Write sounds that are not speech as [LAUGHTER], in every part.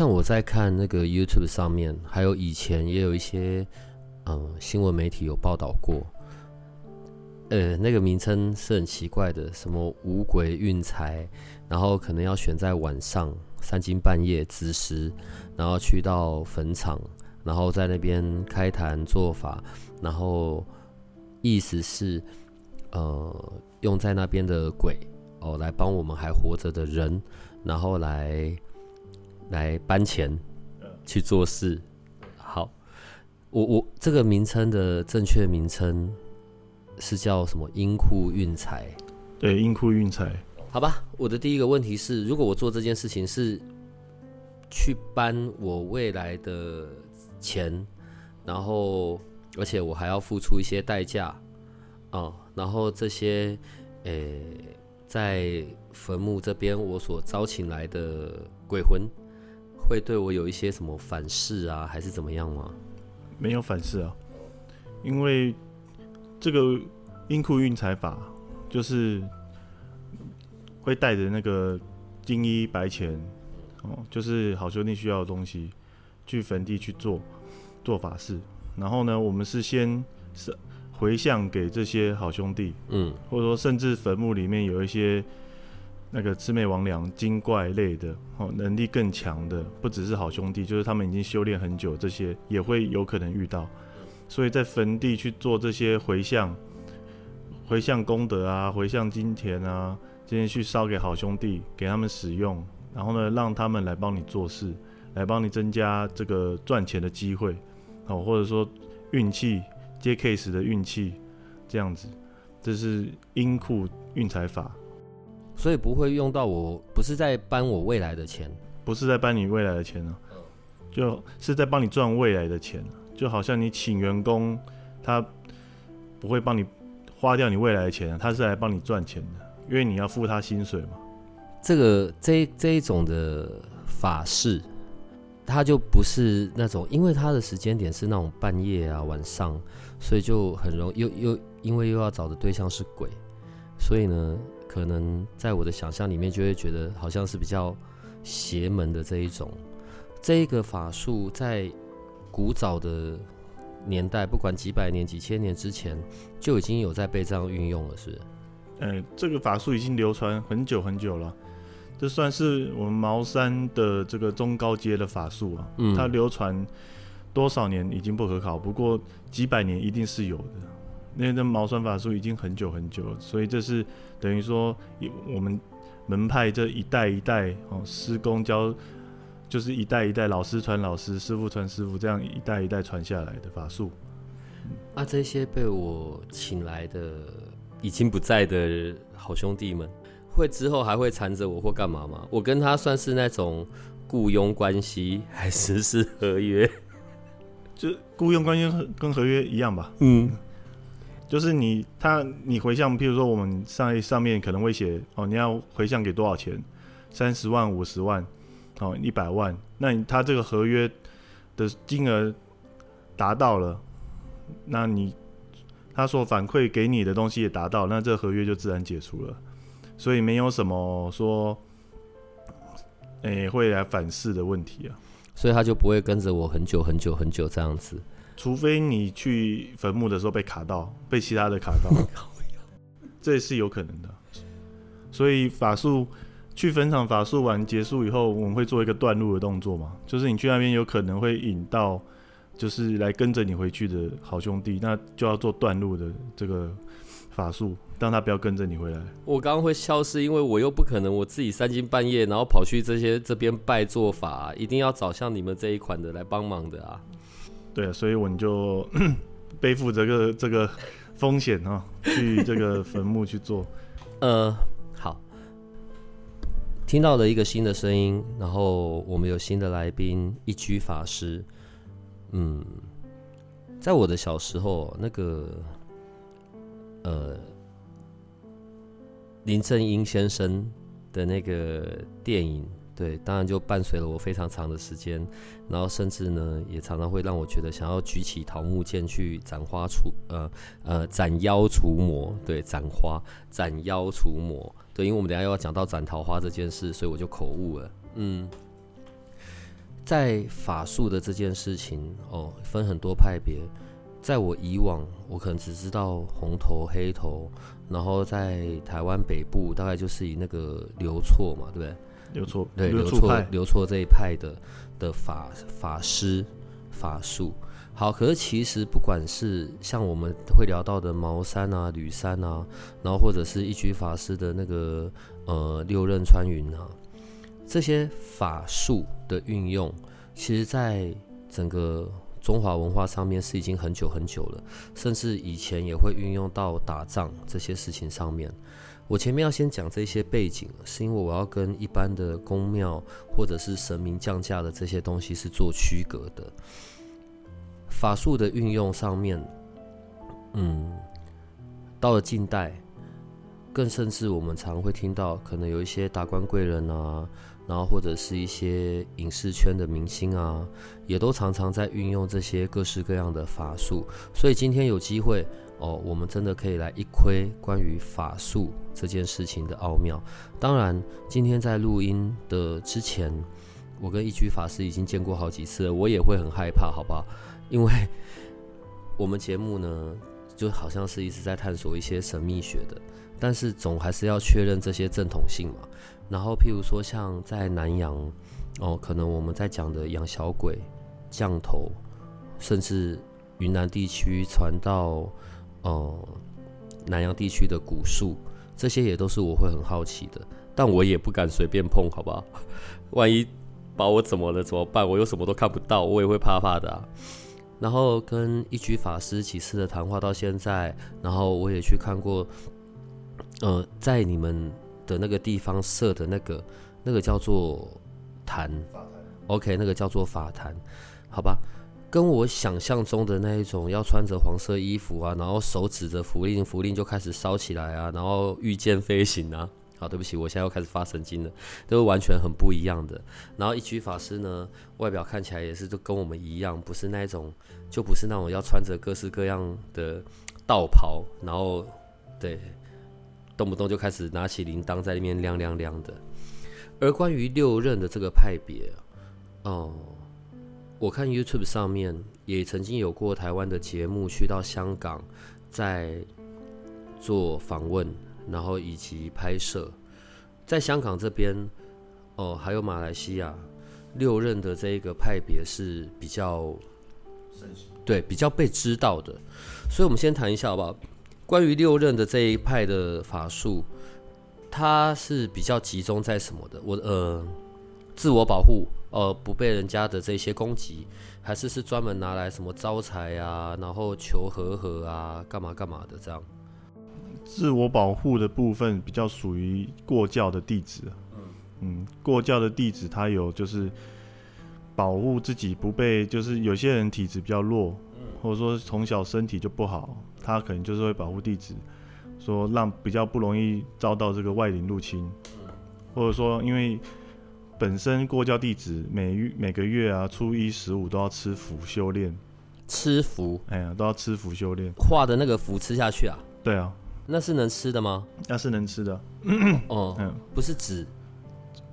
像我在看那个 YouTube 上面，还有以前也有一些嗯新闻媒体有报道过，呃，那个名称是很奇怪的，什么五鬼运财，然后可能要选在晚上三更半夜子时，然后去到坟场，然后在那边开坛做法，然后意思是呃用在那边的鬼哦来帮我们还活着的人，然后来。来搬钱去做事，好，我我这个名称的正确名称是叫什么？阴库运财，对，阴库运财，好吧。我的第一个问题是，如果我做这件事情是去搬我未来的钱，然后而且我还要付出一些代价啊，然后这些诶在坟墓这边我所招请来的鬼魂。会对我有一些什么反噬啊，还是怎么样吗？没有反噬啊，因为这个阴库运财法就是会带着那个金衣白钱哦，就是好兄弟需要的东西去坟地去做做法事。然后呢，我们是先是回向给这些好兄弟，嗯，或者说甚至坟墓里面有一些。那个魑魅魍魉、精怪类的，哦，能力更强的，不只是好兄弟，就是他们已经修炼很久，这些也会有可能遇到。所以在坟地去做这些回向、回向功德啊、回向金钱啊，这些去烧给好兄弟，给他们使用，然后呢，让他们来帮你做事，来帮你增加这个赚钱的机会，哦，或者说运气接 case 的运气，这样子，这是阴库运财法。所以不会用到我，不是在搬我未来的钱，不是在搬你未来的钱呢，就是在帮你赚未来的钱，就好像你请员工，他不会帮你花掉你未来的钱，他是来帮你赚钱的，因为你要付他薪水嘛。这个这这一种的法事，他就不是那种，因为他的时间点是那种半夜啊晚上，所以就很容易又又因为又要找的对象是鬼，所以呢。可能在我的想象里面，就会觉得好像是比较邪门的这一种。这一个法术在古早的年代，不管几百年、几千年之前，就已经有在被这样运用了，是？呃，这个法术已经流传很久很久了，这算是我们茅山的这个中高阶的法术啊。嗯，它流传多少年已经不可考，不过几百年一定是有的。那的茅山法术已经很久很久了，所以这是等于说，我们门派这一代一代哦，师公教就是一代一代老师传老师，师傅传师傅，这样一代一代传下来的法术。啊，这些被我请来的已经不在的好兄弟们，会之后还会缠着我或干嘛吗？我跟他算是那种雇佣关系，还是是合约？[LAUGHS] 就雇佣关系跟合约一样吧。嗯。就是你他你回向，譬如说我们上上面可能会写哦，你要回向给多少钱？三十万、五十万，哦，一百万。那他这个合约的金额达到了，那你他所反馈给你的东西也达到，那这个合约就自然解除了。所以没有什么说，诶会来反噬的问题啊。所以他就不会跟着我很久很久很久这样子。除非你去坟墓的时候被卡到，被其他的卡到，[LAUGHS] 这也是有可能的。所以法术去坟场法术完结束以后，我们会做一个断路的动作嘛，就是你去那边有可能会引到，就是来跟着你回去的好兄弟，那就要做断路的这个法术，让他不要跟着你回来。我刚刚会消失，因为我又不可能我自己三更半夜然后跑去这些这边拜做法，一定要找像你们这一款的来帮忙的啊。对，所以我们就 [COUGHS] 背负这个这个风险啊，去这个坟墓去做。[LAUGHS] 呃，好。听到了一个新的声音，然后我们有新的来宾一居法师。嗯，在我的小时候，那个呃林正英先生的那个电影。对，当然就伴随了我非常长的时间，然后甚至呢，也常常会让我觉得想要举起桃木剑去斩花除呃呃斩妖除魔。对，斩花斩妖除魔。对，因为我们等下又要讲到斩桃花这件事，所以我就口误了。嗯，在法术的这件事情哦，分很多派别。在我以往，我可能只知道红头黑头，然后在台湾北部大概就是以那个刘错嘛，对不对？刘错对刘错刘错这一派的的法法师法术好，可是其实不管是像我们会聊到的茅山啊、吕山啊，然后或者是一居法师的那个呃六刃穿云啊，这些法术的运用，其实在整个中华文化上面是已经很久很久了，甚至以前也会运用到打仗这些事情上面。我前面要先讲这些背景，是因为我要跟一般的宫庙或者是神明降价的这些东西是做区隔的。法术的运用上面，嗯，到了近代，更甚至我们常会听到，可能有一些达官贵人啊，然后或者是一些影视圈的明星啊，也都常常在运用这些各式各样的法术。所以今天有机会。哦，我们真的可以来一窥关于法术这件事情的奥妙。当然，今天在录音的之前，我跟一居法师已经见过好几次了，我也会很害怕，好不好？[LAUGHS] 因为我们节目呢，就好像是一直在探索一些神秘学的，但是总还是要确认这些正统性嘛。然后，譬如说像在南洋，哦，可能我们在讲的养小鬼、降头，甚至云南地区传到。哦，南洋地区的古树，这些也都是我会很好奇的，但我也不敢随便碰，好不好？[LAUGHS] 万一把我怎么了怎么办？我又什么都看不到，我也会怕怕的。然后跟一居法师几次的谈话到现在，然后我也去看过，呃，在你们的那个地方设的那个那个叫做坛，OK，那个叫做法坛，好吧？跟我想象中的那一种，要穿着黄色衣服啊，然后手指着符令，符令就开始烧起来啊，然后御剑飞行啊。好，对不起，我现在又开始发神经了，都是完全很不一样的。然后一居法师呢，外表看起来也是都跟我们一样，不是那种，就不是那种要穿着各式各样的道袍，然后对，动不动就开始拿起铃铛在那边亮亮亮的。而关于六任的这个派别，哦。我看 YouTube 上面也曾经有过台湾的节目去到香港，在做访问，然后以及拍摄。在香港这边，哦，还有马来西亚六任的这一个派别是比较对，比较被知道的。所以，我们先谈一下好不好？关于六任的这一派的法术，它是比较集中在什么的？我呃，自我保护。呃，不被人家的这些攻击，还是是专门拿来什么招财啊，然后求和和啊，干嘛干嘛的这样。自我保护的部分比较属于过教的弟子。嗯嗯，过教的弟子他有就是保护自己不被，就是有些人体质比较弱，或者说从小身体就不好，他可能就是会保护弟子，说让比较不容易遭到这个外灵入侵，或者说因为。本身过教弟子每月每个月啊，初一十五都要吃符修炼，吃符，哎呀，都要吃符修炼。画的那个符吃下去啊？对啊，那是能吃的吗？那是能吃的。哦，嗯，不是纸，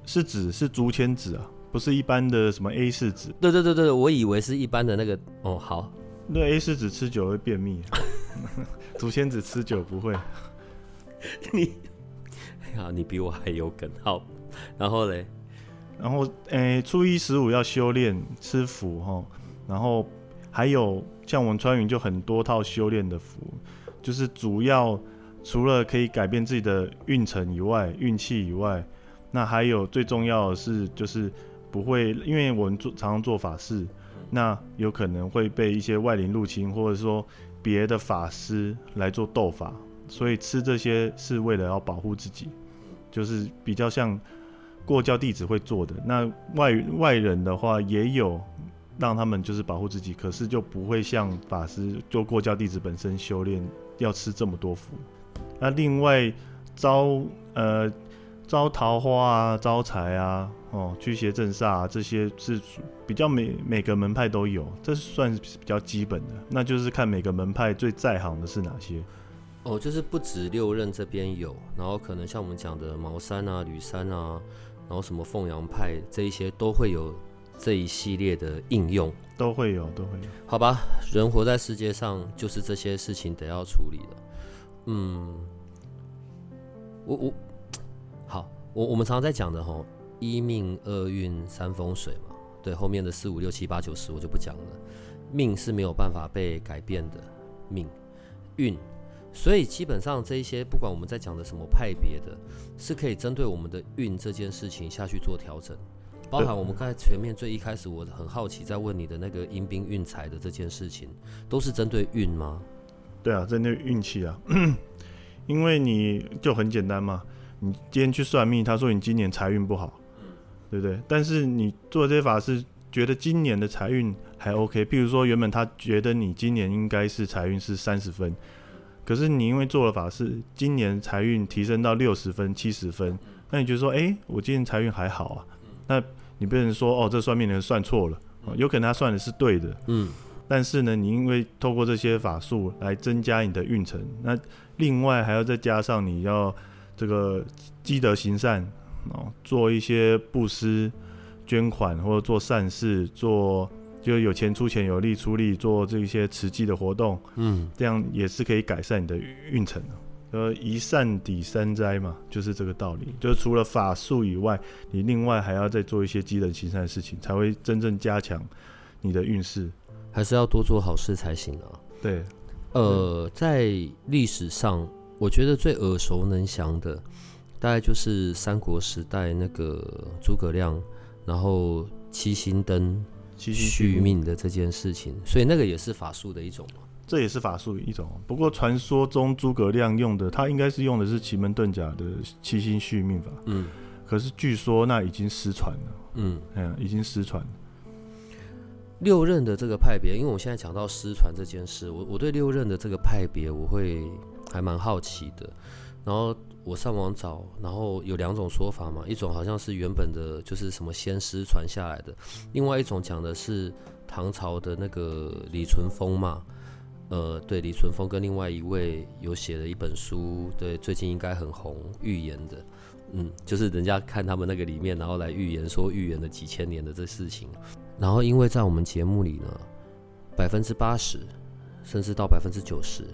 是纸，是竹签纸啊，不是一般的什么 A 四纸。对对对对，我以为是一般的那个。哦，好，那 A 四纸吃久会便秘，[LAUGHS] 竹签纸吃久不会。[LAUGHS] 你，[LAUGHS] 呀，你比我还有梗。好，然后嘞。然后，诶，初一十五要修炼吃符哈，然后还有像我们穿云就很多套修炼的符，就是主要除了可以改变自己的运程以外，运气以外，那还有最重要的是就是不会，因为我们做常常做法事，那有可能会被一些外灵入侵，或者说别的法师来做斗法，所以吃这些是为了要保护自己，就是比较像。过教弟子会做的。那外外人的话也有让他们就是保护自己，可是就不会像法师就过教弟子本身修炼要吃这么多福。那另外招呃招桃花啊、招财啊、哦驱邪镇煞啊，这些是比较每每个门派都有，这算是比较基本的。那就是看每个门派最在行的是哪些。哦，就是不止六任这边有，然后可能像我们讲的茅山啊、吕山啊，然后什么凤阳派这一些都会有这一系列的应用，都会有，都会有。好吧，人活在世界上就是这些事情得要处理的。嗯，我我好，我我们常常在讲的吼，一命二运三风水嘛，对，后面的四五六七八九十我就不讲了，命是没有办法被改变的，命运。所以基本上这一些，不管我们在讲的什么派别的，是可以针对我们的运这件事情下去做调整，包含我们刚才前面最一开始我很好奇在问你的那个阴兵运财的这件事情，都是针对运吗？对啊，针对运气啊，[CLEARS THROAT] 因为你就很简单嘛，你今天去算命，他说你今年财运不好，对不对？但是你做这些法是觉得今年的财运还 OK，譬如说原本他觉得你今年应该是财运是三十分。可是你因为做了法事，今年财运提升到六十分、七十分，那你觉得说，哎，我今年财运还好啊？那你不能说，哦，这算命的人算错了，有可能他算的是对的，嗯。但是呢，你因为透过这些法术来增加你的运程，那另外还要再加上你要这个积德行善哦，做一些布施、捐款或者做善事，做。就有钱出钱，有力出力，做这些慈济的活动，嗯，这样也是可以改善你的运程的。呃，一善抵三灾嘛，就是这个道理。就是除了法术以外，你另外还要再做一些积德行善的事情，才会真正加强你的运势。还是要多做好事才行啊。对，呃，在历史上，我觉得最耳熟能详的，大概就是三国时代那个诸葛亮，然后七星灯。续命的这件事情，所以那个也是法术的一种嘛。这也是法术一种。不过传说中诸葛亮用的，他应该是用的是奇门遁甲的七星续命法。嗯。可是据说那已经失传了。嗯。嗯，已经失传。六任的这个派别，因为我现在讲到失传这件事，我我对六任的这个派别，我会还蛮好奇的。然后。我上网找，然后有两种说法嘛，一种好像是原本的，就是什么先师传下来的；另外一种讲的是唐朝的那个李淳风嘛，呃，对，李淳风跟另外一位有写了一本书，对，最近应该很红，预言的，嗯，就是人家看他们那个里面，然后来预言说预言了几千年的这事情。然后因为在我们节目里呢，百分之八十甚至到百分之九十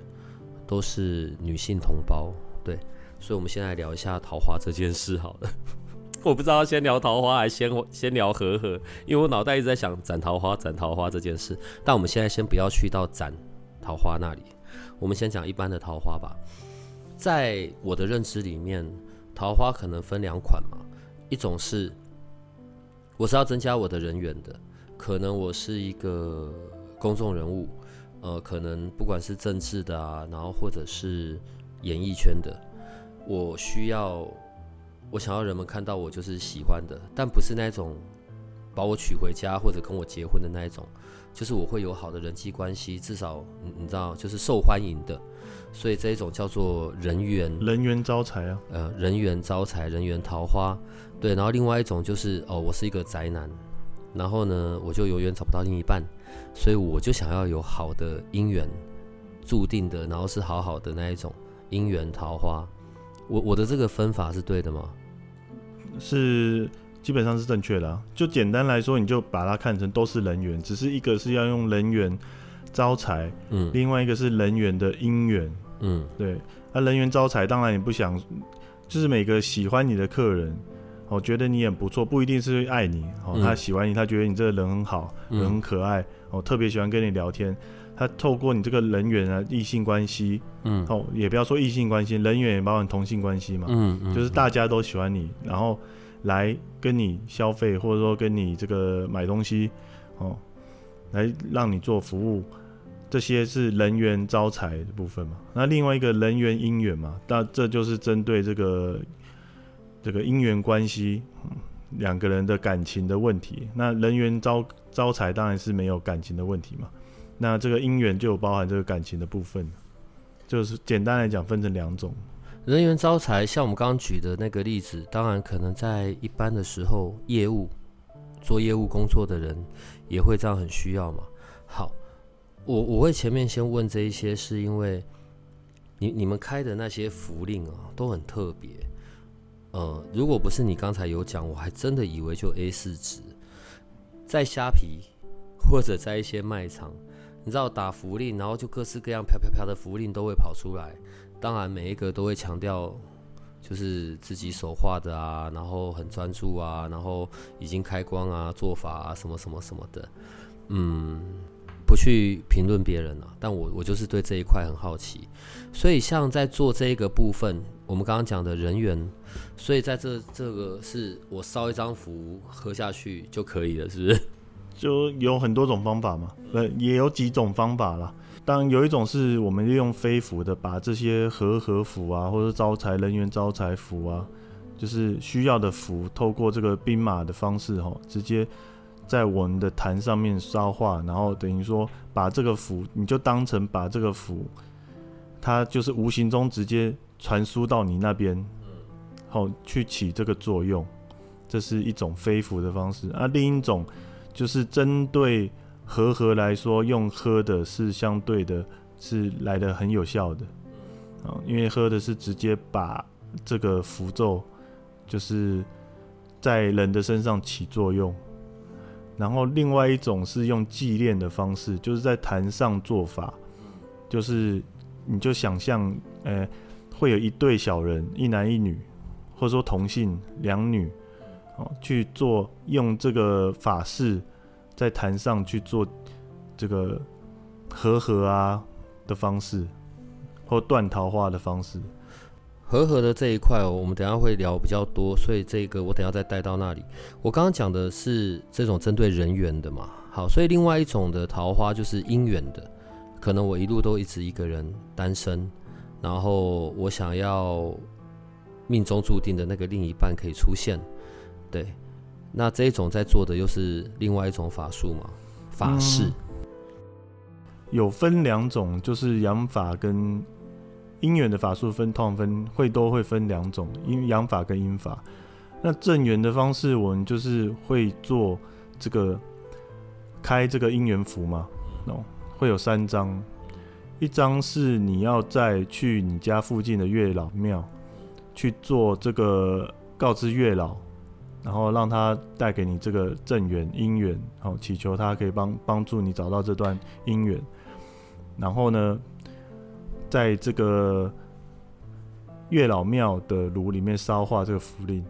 都是女性同胞，对。所以，我们先来聊一下桃花这件事好了。[LAUGHS] 我不知道先聊桃花，还先先聊和和，因为我脑袋一直在想斩桃花、斩桃花这件事。但我们现在先不要去到斩桃花那里，我们先讲一般的桃花吧。在我的认知里面，桃花可能分两款嘛，一种是我是要增加我的人缘的，可能我是一个公众人物，呃，可能不管是政治的啊，然后或者是演艺圈的。我需要，我想要人们看到我就是喜欢的，但不是那种把我娶回家或者跟我结婚的那一种，就是我会有好的人际关系，至少你你知道，就是受欢迎的，所以这一种叫做人缘，人缘招财啊，呃，人缘招财，人缘桃花，对，然后另外一种就是哦，我是一个宅男，然后呢，我就永远找不到另一半，所以我就想要有好的姻缘，注定的，然后是好好的那一种姻缘桃花。我我的这个分法是对的吗？是基本上是正确的。就简单来说，你就把它看成都是人缘，只是一个是要用人缘招财，嗯，另外一个是人缘的姻缘，嗯，对。那人缘招财，当然你不想，就是每个喜欢你的客人，哦，觉得你很不错，不一定是爱你，哦，他喜欢你，他觉得你这个人很好，人很可爱，哦，特别喜欢跟你聊天。他透过你这个人缘啊，异性关系，嗯，哦，也不要说异性关系，人缘也包含同性关系嘛，嗯嗯，就是大家都喜欢你，然后来跟你消费，或者说跟你这个买东西，哦，来让你做服务，这些是人缘招财的部分嘛。那另外一个人缘姻缘嘛，那这就是针对这个这个姻缘关系，两个人的感情的问题。那人缘招招财当然是没有感情的问题嘛。那这个姻缘就有包含这个感情的部分，就是简单来讲分成两种。人缘招财，像我们刚刚举的那个例子，当然可能在一般的时候，业务做业务工作的人也会这样很需要嘛。好，我我会前面先问这一些，是因为你你们开的那些符令啊，都很特别。呃，如果不是你刚才有讲，我还真的以为就 A 四纸，在虾皮或者在一些卖场，你知道打符令，然后就各式各样飘飘飘的符令都会跑出来。当然每一个都会强调，就是自己手画的啊，然后很专注啊，然后已经开光啊，做法啊，什么什么什么的。嗯，不去评论别人啊，但我我就是对这一块很好奇。所以像在做这一个部分，我们刚刚讲的人员。所以在这这个是我烧一张符喝下去就可以了，是不是？就有很多种方法嘛，呃，也有几种方法啦。当然有一种是我们利用飞符的，把这些和合符啊，或者招财人员招财符啊，就是需要的符，透过这个兵马的方式哈，直接在我们的坛上面烧化，然后等于说把这个符，你就当成把这个符，它就是无形中直接传输到你那边。好，去起这个作用，这是一种飞符的方式啊。另一种就是针对和合来说，用喝的是相对的，是来的很有效的啊。因为喝的是直接把这个符咒，就是在人的身上起作用。然后另外一种是用祭炼的方式，就是在坛上做法，就是你就想象，呃，会有一对小人，一男一女。或者说同性两女，哦，去做用这个法事在坛上去做这个和合啊的方式，或断桃花的方式。和合的这一块哦，我们等下会聊比较多，所以这个我等下再带到那里。我刚刚讲的是这种针对人缘的嘛，好，所以另外一种的桃花就是姻缘的，可能我一路都一直一个人单身，然后我想要。命中注定的那个另一半可以出现，对，那这一种在做的又是另外一种法术嘛？法事有分两种，就是阳法跟姻缘的法术分，通常分会都会分两种，阴阳法跟阴法。那正缘的方式，我们就是会做这个开这个姻缘符嘛，哦，会有三张，一张是你要在去你家附近的月老庙。去做这个告知月老，然后让他带给你这个正缘姻缘，好祈求他可以帮帮助你找到这段姻缘。然后呢，在这个月老庙的炉里面烧化这个符令。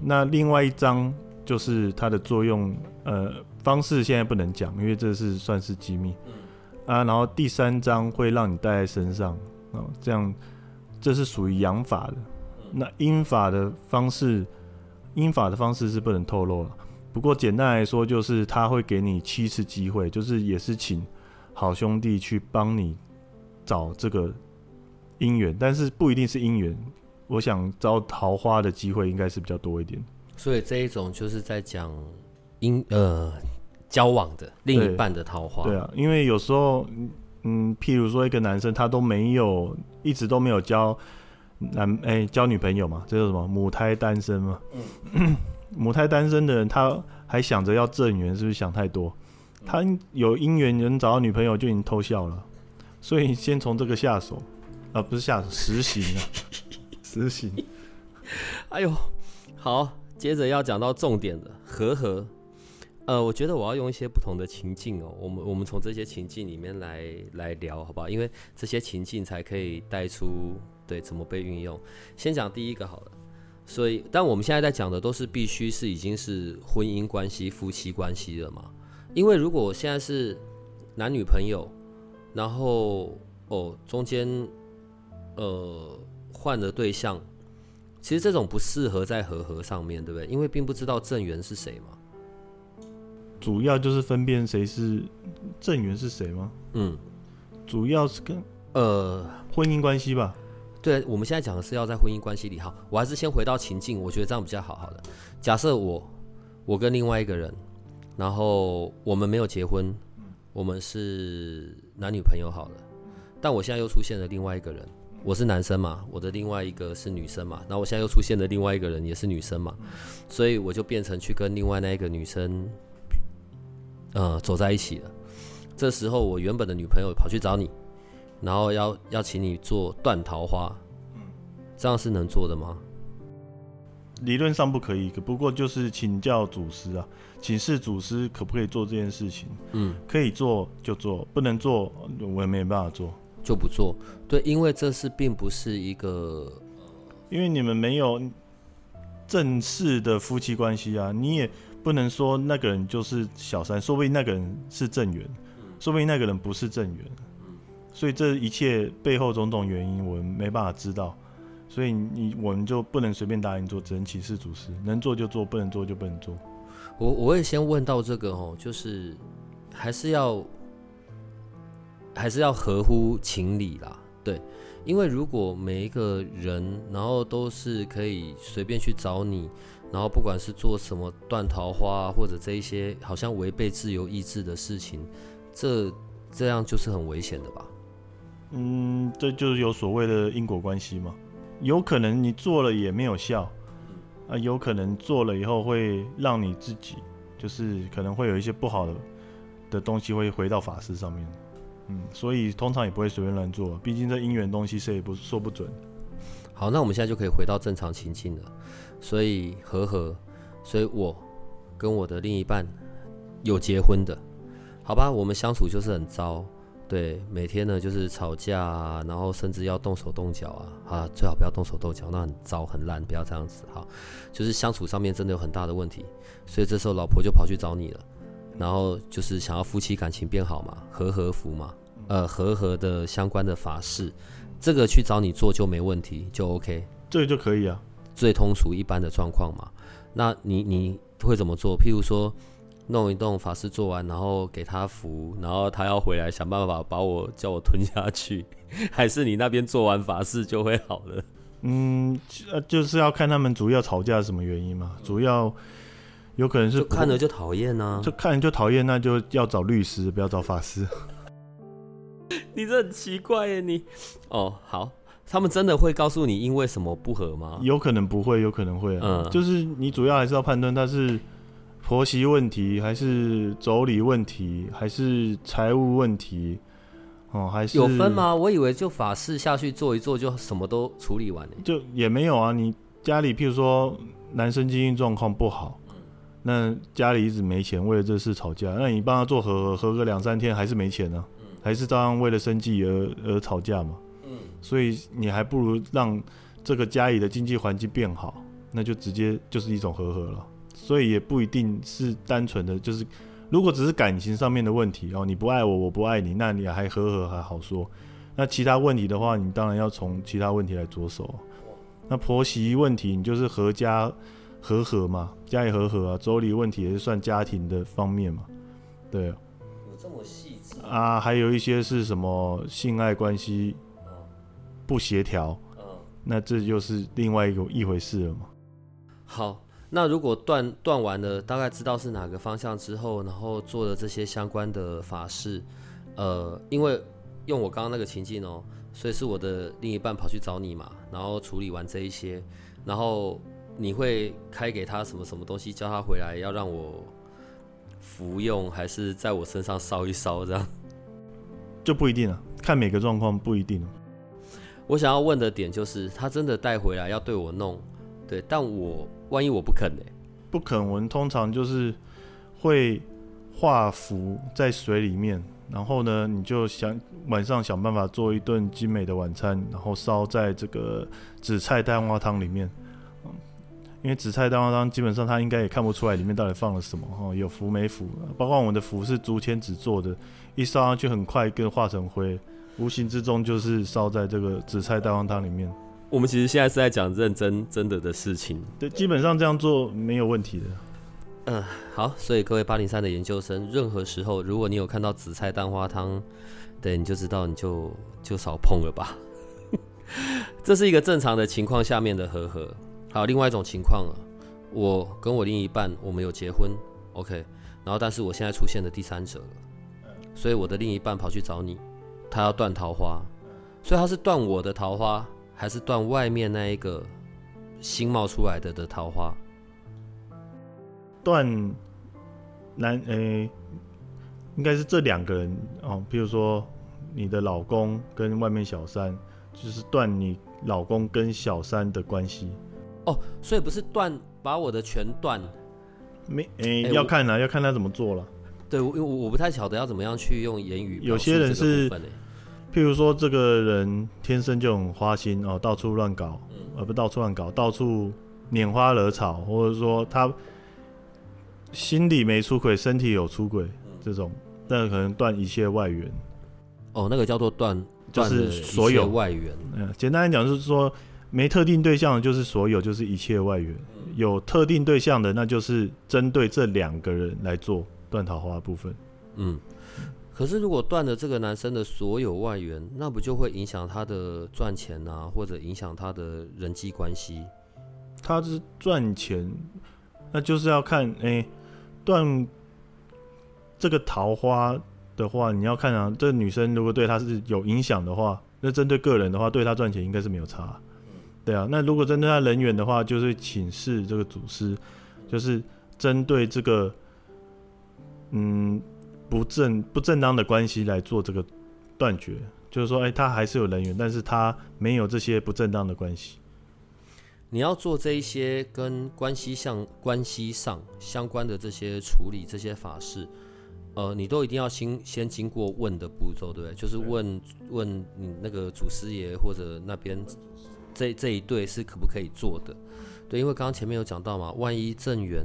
那另外一张就是它的作用，呃，方式现在不能讲，因为这是算是机密。啊，然后第三张会让你带在身上，哦，这样这是属于阳法的。那阴法的方式，阴法的方式是不能透露了。不过简单来说，就是他会给你七次机会，就是也是请好兄弟去帮你找这个姻缘，但是不一定是姻缘。我想招桃花的机会应该是比较多一点。所以这一种就是在讲姻呃交往的另一半的桃花。对啊，因为有时候嗯，譬如说一个男生他都没有一直都没有交。男哎，交女朋友嘛，这叫什么？母胎单身嘛。嗯，[CLEARS THROAT] 母胎单身的人，他还想着要正缘，是不是想太多？他有姻缘能找到女朋友就已经偷笑了，所以先从这个下手，啊，不是下手，实行啊，[LAUGHS] 实行。哎呦，好，接着要讲到重点的和和。呃，我觉得我要用一些不同的情境哦，我们我们从这些情境里面来来聊，好不好？因为这些情境才可以带出。对，怎么被运用？先讲第一个好了。所以，但我们现在在讲的都是必须是已经是婚姻关系、夫妻关系了嘛？因为如果现在是男女朋友，然后哦中间呃换了对象，其实这种不适合在和合上面对不对？因为并不知道正缘是谁嘛。主要就是分辨谁是正缘是谁吗？嗯，主要是跟呃婚姻关系吧。对，我们现在讲的是要在婚姻关系里。好，我还是先回到情境，我觉得这样比较好。好了，假设我我跟另外一个人，然后我们没有结婚，我们是男女朋友好了。但我现在又出现了另外一个人，我是男生嘛，我的另外一个是女生嘛，那我现在又出现了另外一个人也是女生嘛，所以我就变成去跟另外那一个女生，呃，走在一起了。这时候我原本的女朋友跑去找你。然后要要请你做断桃花，这样是能做的吗？理论上不可以，不过就是请教祖师啊，请示祖师可不可以做这件事情。嗯，可以做就做，不能做我也没办法做，就不做。对，因为这是并不是一个，因为你们没有正式的夫妻关系啊，你也不能说那个人就是小三，说不定那个人是正缘，说不定那个人不是正缘。所以这一切背后种种原因，我们没办法知道，所以你我们就不能随便答应做，只能启示主师，能做就做，不能做就不能做。我我会先问到这个哦，就是还是要还是要合乎情理啦，对，因为如果每一个人然后都是可以随便去找你，然后不管是做什么断桃花或者这一些好像违背自由意志的事情，这这样就是很危险的吧。嗯，这就是有所谓的因果关系嘛？有可能你做了也没有效，啊，有可能做了以后会让你自己，就是可能会有一些不好的的东西会回到法师上面，嗯，所以通常也不会随便乱做，毕竟这姻缘东西谁也不说不准。好，那我们现在就可以回到正常情境了。所以和和，所以我跟我的另一半有结婚的，好吧？我们相处就是很糟。对，每天呢就是吵架啊，然后甚至要动手动脚啊，啊，最好不要动手动脚，那很糟很烂，不要这样子哈。就是相处上面真的有很大的问题，所以这时候老婆就跑去找你了，然后就是想要夫妻感情变好嘛，和和服嘛，呃，和和的相关的法事，这个去找你做就没问题，就 OK，这个就可以啊，最通俗一般的状况嘛。那你你会怎么做？譬如说。弄一弄法事做完，然后给他服，然后他要回来想办法把我叫我吞下去，[LAUGHS] 还是你那边做完法事就会好了？嗯，呃，就是要看他们主要吵架是什么原因嘛。主要有可能是看了就讨厌呢，就看了就讨厌，那就要找律师，不要找法师。[LAUGHS] 你这很奇怪耶，你哦好，他们真的会告诉你因为什么不合吗？有可能不会，有可能会啊。嗯，就是你主要还是要判断他是。婆媳问题，还是妯娌问题，还是财务问题，哦，还是有分吗？我以为就法事下去做一做，就什么都处理完了。就也没有啊。你家里，譬如说男生经济状况不好，那家里一直没钱，为了这事吵架，那你帮他做和和和个两三天，还是没钱呢？还是照样为了生计而而吵架嘛？嗯，所以你还不如让这个家里的经济环境变好，那就直接就是一种和和了。所以也不一定是单纯的，就是如果只是感情上面的问题哦，你不爱我，我不爱你，那你还和和还好说。那其他问题的话，你当然要从其他问题来着手。那婆媳问题，你就是合家和和嘛，家里和和啊。妯娌问题也是算家庭的方面嘛，对。有这么细致啊？还有一些是什么性爱关系不协调，嗯那这就是另外一个一回事了嘛。好。那如果断断完了，大概知道是哪个方向之后，然后做了这些相关的法事，呃，因为用我刚刚那个情境哦，所以是我的另一半跑去找你嘛，然后处理完这一些，然后你会开给他什么什么东西，叫他回来要让我服用，还是在我身上烧一烧这样？[LAUGHS] 就不一定了，看每个状况不一定。我想要问的点就是，他真的带回来要对我弄，对，但我。万一我不肯呢？不肯，我们通常就是会画符在水里面，然后呢，你就想晚上想办法做一顿精美的晚餐，然后烧在这个紫菜蛋花汤里面。因为紫菜蛋花汤基本上它应该也看不出来里面到底放了什么哈，有符没符？包括我们的符是竹签纸做的，一烧上去很快跟化成灰，无形之中就是烧在这个紫菜蛋花汤里面。我们其实现在是在讲认真真的的事情，对，基本上这样做没有问题的。嗯，好，所以各位八零三的研究生，任何时候如果你有看到紫菜蛋花汤，对，你就知道你就就少碰了吧。[LAUGHS] 这是一个正常的情况下面的和和。好，另外一种情况啊，我跟我另一半我们有结婚，OK，然后但是我现在出现了第三者了，所以我的另一半跑去找你，他要断桃花，所以他是断我的桃花，还是断外面那一个新冒出来的的桃花？断男诶、应该是这两个人哦，比如说你的老公跟外面小三，就是断你老公跟小三的关系。哦，所以不是断把我的全断，没诶、哎我要看啊，要看他怎么做了。对，我因为我我不太晓得要怎么样去用言语有表述这个些人是部分欸譬如说，这个人天生就很花心哦，到处乱搞，呃，不到处乱搞，到处拈花惹草，或者说他心里没出轨，身体有出轨，这种，那可能断一切外援。哦，那个叫做断，就是断了一切所有外援。嗯，简单来讲就是说，没特定对象的就是所有，就是一切外援；有特定对象的，那就是针对这两个人来做断桃花的部分。嗯，可是如果断了这个男生的所有外援，那不就会影响他的赚钱啊，或者影响他的人际关系？他是赚钱，那就是要看哎，断、这个桃花的话，你要看啊，这个女生如果对他是有影响的话，那针对个人的话，对他赚钱应该是没有差。对啊，那如果针对他人缘的话，就是请示这个祖师，就是针对这个嗯不正不正当的关系来做这个断绝，就是说，哎、他还是有人缘，但是他没有这些不正当的关系。你要做这一些跟关系上关系上相关的这些处理这些法事，呃，你都一定要先先经过问的步骤，对不对？就是问问你那个祖师爷或者那边这这一对是可不可以做的？对，因为刚刚前面有讲到嘛，万一正缘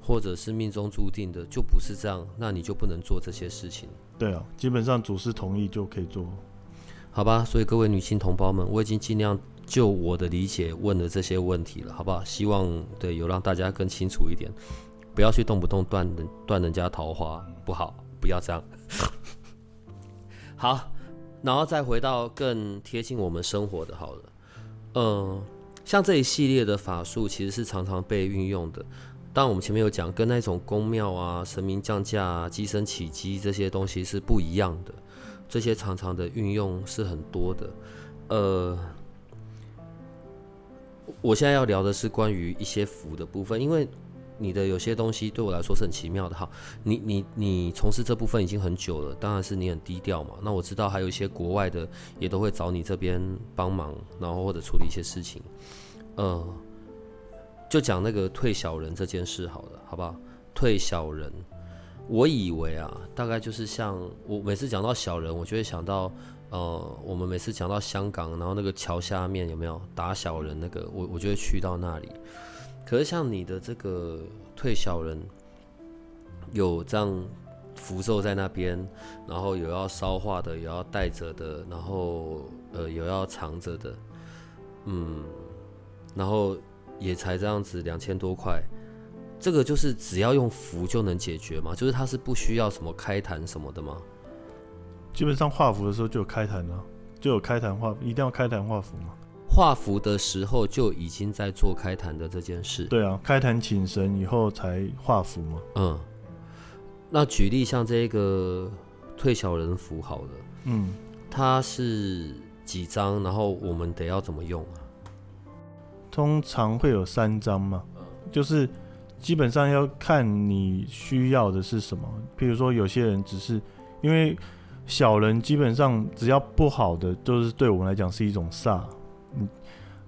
或者是命中注定的就不是这样，那你就不能做这些事情。对啊，基本上主事同意就可以做。好吧，所以各位女性同胞们，我已经尽量就我的理解问了这些问题了，好不好？希望对有让大家更清楚一点，不要去动不动断人断人家桃花，不好，不要这样。[LAUGHS] 好，然后再回到更贴近我们生活的，好了，呃、像这一系列的法术其实是常常被运用的。但，我们前面有讲，跟那种宫庙啊、神明降价啊、机身起机这些东西是不一样的。这些常常的运用是很多的。呃，我现在要聊的是关于一些符的部分，因为你的有些东西对我来说是很奇妙的哈。你你你从事这部分已经很久了，当然是你很低调嘛。那我知道还有一些国外的也都会找你这边帮忙，然后或者处理一些事情。呃，就讲那个退小人这件事好了，好不好？退小人。我以为啊，大概就是像我每次讲到小人，我就会想到，呃，我们每次讲到香港，然后那个桥下面有没有打小人那个，我我就会去到那里。可是像你的这个退小人，有这样符咒在那边，然后有要烧化的，有要带着的，然后呃有要藏着的，嗯，然后也才这样子两千多块。这个就是只要用符就能解决吗？就是它是不需要什么开坛什么的吗？基本上画符的时候就有开坛了，就有开坛画，一定要开坛画符吗。画符的时候就已经在做开坛的这件事。对啊，开坛请神以后才画符嘛。嗯，那举例像这个退小人符好了，嗯，它是几张？然后我们得要怎么用啊？通常会有三张嘛，就是基本上要看你需要的是什么。譬如说，有些人只是因为小人基本上只要不好的，都是对我们来讲是一种煞，嗯，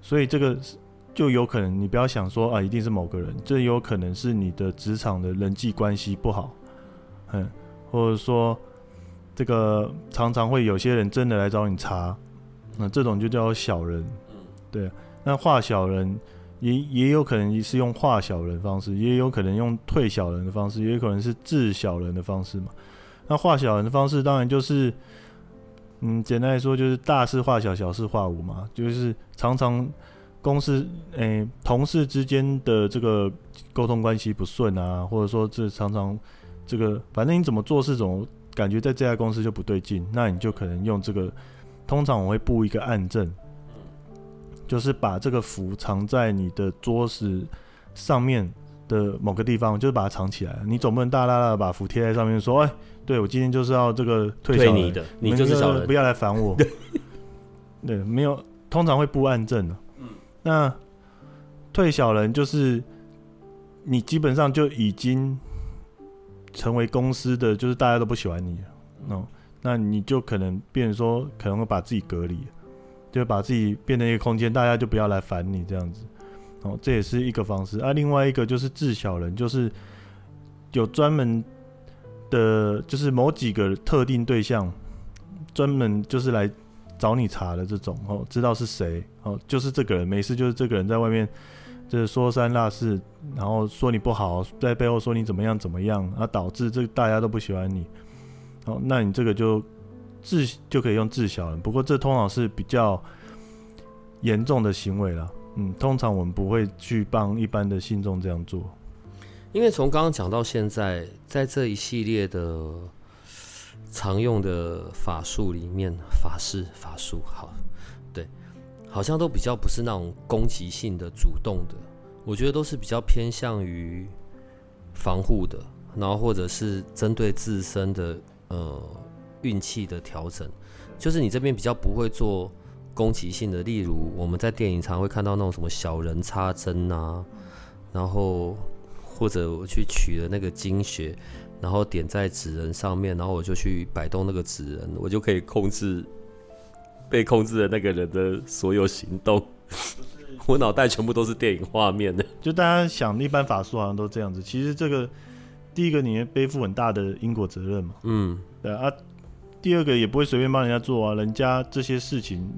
所以这个就有可能你不要想说啊，一定是某个人，这有可能是你的职场的人际关系不好，嗯，或者说这个常常会有些人真的来找你查，那这种就叫小人，对。那画小人也也有可能是用画小人的方式，也有可能用退小人的方式，也有可能是治小人的方式嘛。那画小人的方式当然就是，嗯，简单来说就是大事化小，小事化无嘛，就是常常公司诶、同事之间的这个沟通关系不顺啊，或者说这常常这个反正你怎么做事总感觉在这家公司就不对劲，那你就可能用这个，通常我会布一个暗阵。就是把这个符藏在你的桌子上面的某个地方，就是把它藏起来。你总不能大大大把符贴在上面说，哎，对我今天就是要这个退小人，你的，你们就是小人不。要来烦我。[LAUGHS] 对，没有，通常会布暗阵的。那退小人就是你基本上就已经成为公司的，就是大家都不喜欢你了哦，那你就可能变成说，可能会把自己隔离，就把自己变成一个空间，大家就不要来烦你这样子。哦，这也是一个方式。啊，另外一个就是治小人，就是有专门的，就是某几个特定对象，专门就是来找你查的这种哦，知道是谁哦，就是这个人，没事就是这个人在外面就是说三落四，然后说你不好，在背后说你怎么样怎么样，啊，导致这大家都不喜欢你，哦，那你这个就治就可以用治小人，不过这通常是比较严重的行为了，嗯，通常我们不会去帮一般的信众这样做，因为从刚刚讲到现在，在这一系列的常用的法术里面，法式法术，好，对，好像都比较不是那种攻击性的、主动的，我觉得都是比较偏向于防护的，然后或者是针对自身的呃运气的调整，就是你这边比较不会做攻击性的，例如我们在电影常会看到那种什么小人插针啊，然后。或者我去取了那个经血，然后点在纸人上面，然后我就去摆动那个纸人，我就可以控制被控制的那个人的所有行动。我脑袋全部都是电影画面的。就大家想，一般法术好像都这样子。其实这个第一个，你背负很大的因果责任嘛，嗯，对啊。第二个也不会随便帮人家做啊，人家这些事情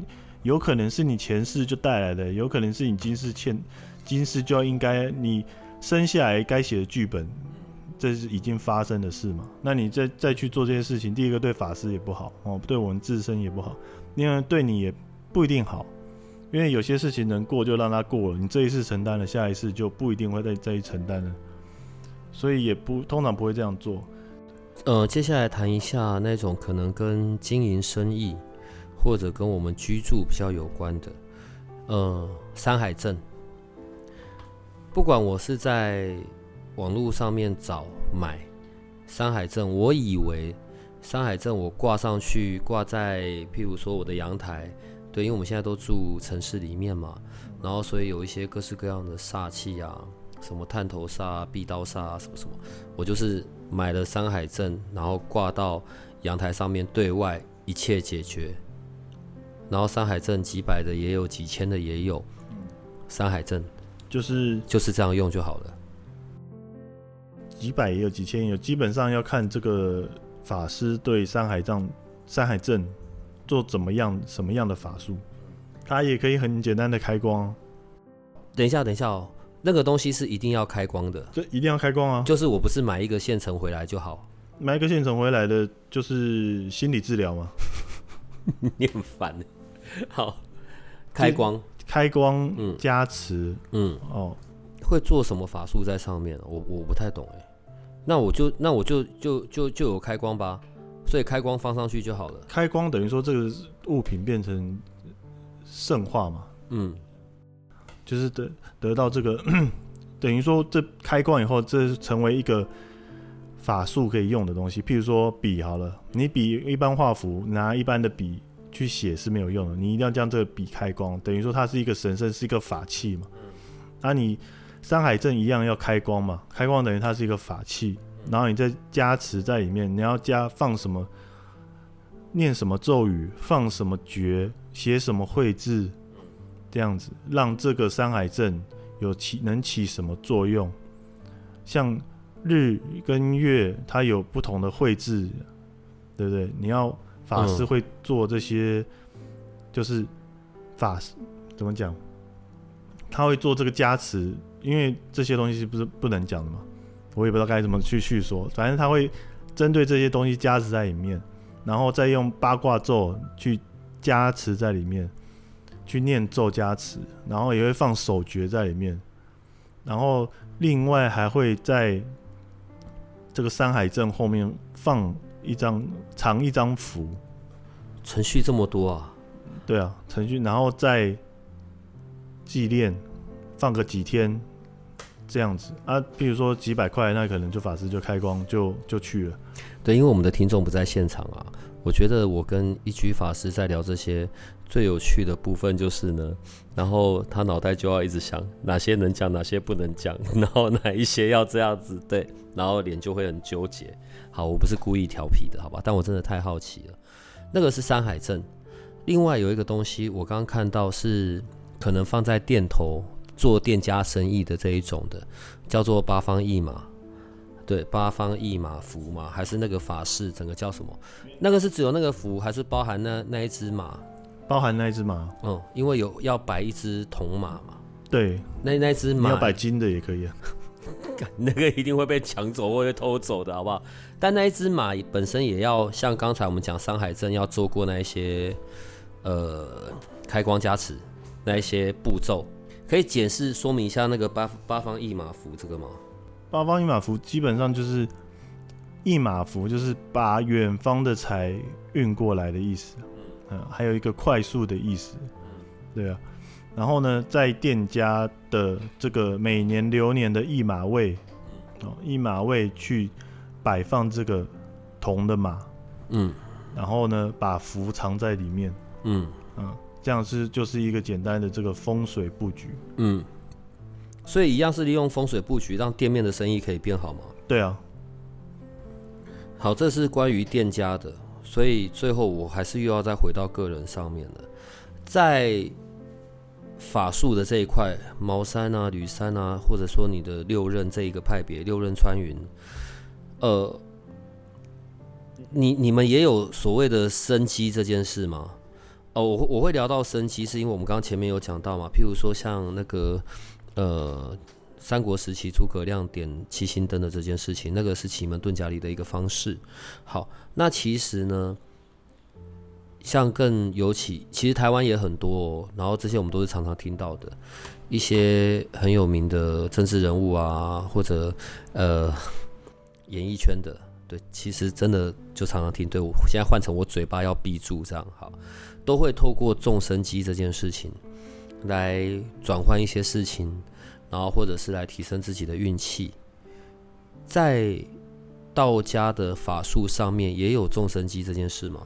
有可能是你前世就带来的，有可能是你今世欠，今世就要应该你生下来该写的剧本，这是已经发生的事嘛？那你再再去做这些事情，第一个对法师也不好哦，对我们自身也不好，另外对你也不一定好，因为有些事情能过就让它过了，你这一次承担了，下一次就不一定会再再去承担了，所以也不通常不会这样做。呃，接下来谈一下那种可能跟经营生意或者跟我们居住比较有关的，呃，山海镇。不管我是在网络上面找买山海镇，我以为山海镇我挂上去，挂在譬如说我的阳台，对，因为我们现在都住城市里面嘛，然后所以有一些各式各样的煞气啊，什么探头煞、啊、壁刀煞啊，什么什么，我就是买了山海镇，然后挂到阳台上面，对外一切解决。然后山海镇几百的也有，几千的也有，山海镇。就是就是这样用就好了。几百也有，几千也有，基本上要看这个法师对山海藏、山海镇做怎么样、什么样的法术。他也可以很简单的开光。等一下，等一下哦，那个东西是一定要开光的，这一定要开光啊！就是我不是买一个现成回来就好，买一个现成回来的，就是心理治疗嘛。[LAUGHS] 你很烦。[LAUGHS] 好，开光。开光，嗯，加持，嗯，哦，会做什么法术在上面？我我不太懂哎。那我就那我就就就就有开光吧，所以开光放上去就好了。开光等于说这个物品变成圣化嘛，嗯，就是得得到这个，[COUGHS] 等于说这开光以后，这成为一个法术可以用的东西。譬如说笔好了，你笔一般画符拿一般的笔。去写是没有用的，你一定要将这个笔开光，等于说它是一个神圣，是一个法器嘛。那你山海镇一样要开光嘛？开光等于它是一个法器，然后你再加持在里面，你要加放什么，念什么咒语，放什么诀，写什么绘制，这样子让这个山海镇有起能起什么作用？像日跟月，它有不同的绘制，对不对？你要。法师会做这些，就是法师怎么讲？他会做这个加持，因为这些东西是不是不能讲的嘛？我也不知道该怎么去叙说。反正他会针对这些东西加持在里面，然后再用八卦咒去加持在里面，去念咒加持，然后也会放手诀在里面，然后另外还会在这个山海镇后面放。一张藏一张符，程序这么多啊？对啊，程序，然后再祭炼，放个几天这样子啊。比如说几百块，那可能就法师就开光就就去了。对，因为我们的听众不在现场啊，我觉得我跟一居法师在聊这些最有趣的部分就是呢，然后他脑袋就要一直想哪些能讲，哪些不能讲，[LAUGHS] 然后哪一些要这样子，对，然后脸就会很纠结。好，我不是故意调皮的，好吧？但我真的太好奇了。那个是山海镇，另外有一个东西，我刚刚看到是可能放在店头做店家生意的这一种的，叫做八方驿马。对，八方驿马符嘛，还是那个法式，整个叫什么？那个是只有那个符，还是包含那那一只马？包含那一只马。嗯，因为有要摆一只铜马嘛。对，那那只马要摆金的也可以啊。[LAUGHS] 那个一定会被抢走或者偷走的，好不好？但那一只马本身也要像刚才我们讲山海镇要做过那一些呃开光加持那一些步骤，可以解释说明一下那个八八方一马符这个吗？八方一马符基本上就是一马符，就是把远方的财运过来的意思，嗯，还有一个快速的意思，对啊。然后呢，在店家的这个每年流年的驿马位，哦，驿马位去摆放这个铜的马，嗯，然后呢，把符藏在里面，嗯嗯，这样是就是一个简单的这个风水布局，嗯，所以一样是利用风水布局，让店面的生意可以变好吗？对啊。好，这是关于店家的，所以最后我还是又要再回到个人上面了，在。法术的这一块，茅山啊、吕山啊，或者说你的六刃这一个派别，六刃穿云，呃，你你们也有所谓的生机这件事吗？哦，我我会聊到生机，是因为我们刚刚前面有讲到嘛，譬如说像那个呃三国时期诸葛亮点七星灯的这件事情，那个是奇门遁甲里的一个方式。好，那其实呢？像更尤其，其实台湾也很多，哦然后这些我们都是常常听到的一些很有名的政治人物啊，或者呃演艺圈的，对，其实真的就常常听。对我现在换成我嘴巴要闭住这样好，都会透过众生机这件事情来转换一些事情，然后或者是来提升自己的运气。在道家的法术上面也有众生机这件事吗？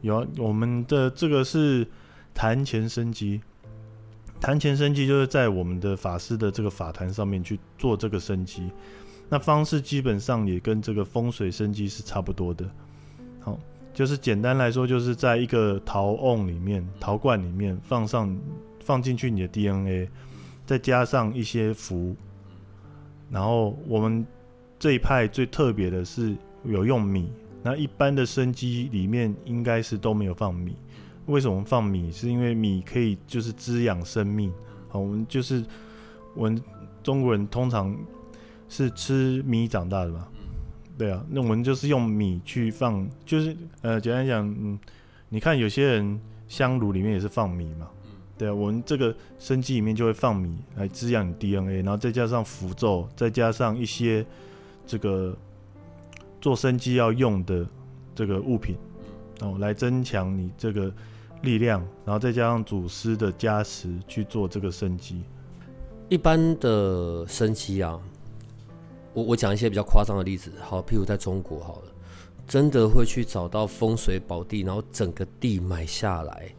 有啊，我们的这个是坛前升级，坛前升级就是在我们的法师的这个法坛上面去做这个升级，那方式基本上也跟这个风水升级是差不多的。好，就是简单来说，就是在一个陶瓮里面、陶罐里面放上放进去你的 DNA，再加上一些符，然后我们这一派最特别的是有用米。那一般的生机里面应该是都没有放米，为什么放米？是因为米可以就是滋养生命。好，我们就是我们中国人通常是吃米长大的嘛，对啊，那我们就是用米去放，就是呃简单讲，嗯，你看有些人香炉里面也是放米嘛，对啊，我们这个生机里面就会放米来滋养你 DNA，然后再加上符咒，再加上一些这个。做生机要用的这个物品哦，来增强你这个力量，然后再加上祖师的加持去做这个生机。一般的生机啊，我我讲一些比较夸张的例子，好，譬如在中国好了，真的会去找到风水宝地，然后整个地买下来，